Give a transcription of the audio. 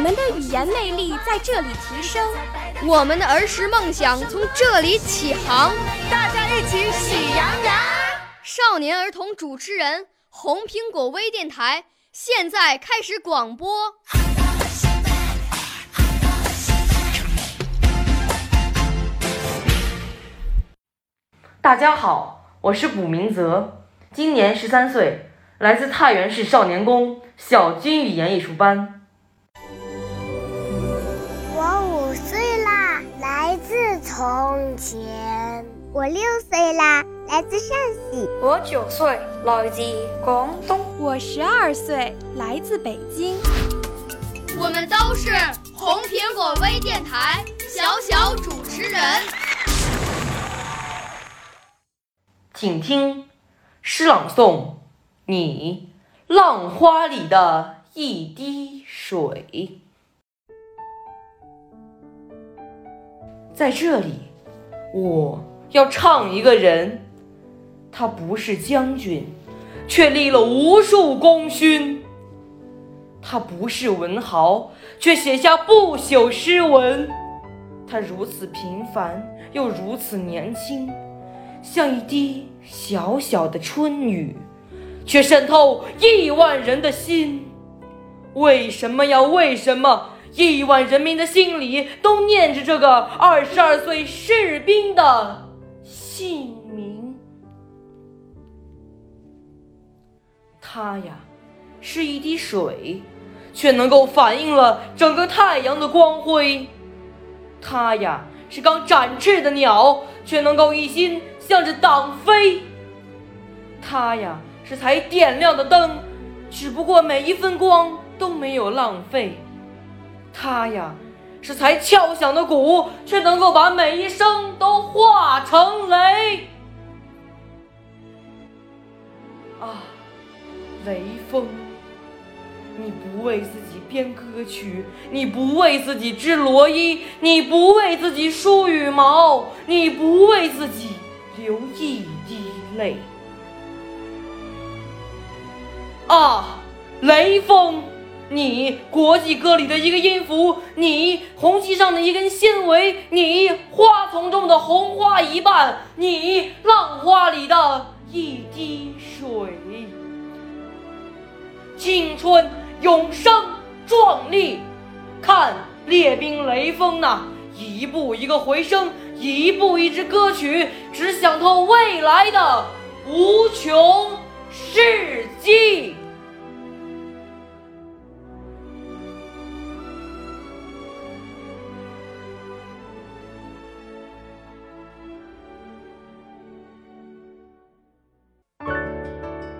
我们的语言魅力在这里提升，我们的儿时梦想从这里起航。大家一起喜羊羊。少年儿童主持人，红苹果微电台现在开始广播。大家好，我是卜明泽，今年十三岁，来自太原市少年宫小军语言艺术班。从前。我六岁啦，来自陕西。我九岁，来自广东。我十二岁，来自北京。我们都是红苹果微电台小小主持人。请听诗朗诵：你浪花里的一滴水。在这里，我要唱一个人，他不是将军，却立了无数功勋；他不是文豪，却写下不朽诗文。他如此平凡，又如此年轻。像一滴小小的春雨，却渗透亿万人的心。为什么呀？为什么亿万人民的心里都念着这个二十二岁士兵的姓名？他呀，是一滴水，却能够反映了整个太阳的光辉。他呀，是刚展翅的鸟，却能够一心。向着党飞，它呀是才点亮的灯，只不过每一分光都没有浪费。他呀是才敲响的鼓，却能够把每一声都化成雷。啊，雷锋，你不为自己编歌曲，你不为自己织罗衣，你不为自己梳羽毛，你不为自己。流一滴泪啊，雷锋！你国际歌里的一个音符，你红旗上的一根纤维，你花丛中的红花一瓣，你浪花里的一滴水。青春永生壮丽，看列兵雷锋呐，一步一个回声。一步一支歌曲，只想透未来的无穷世纪。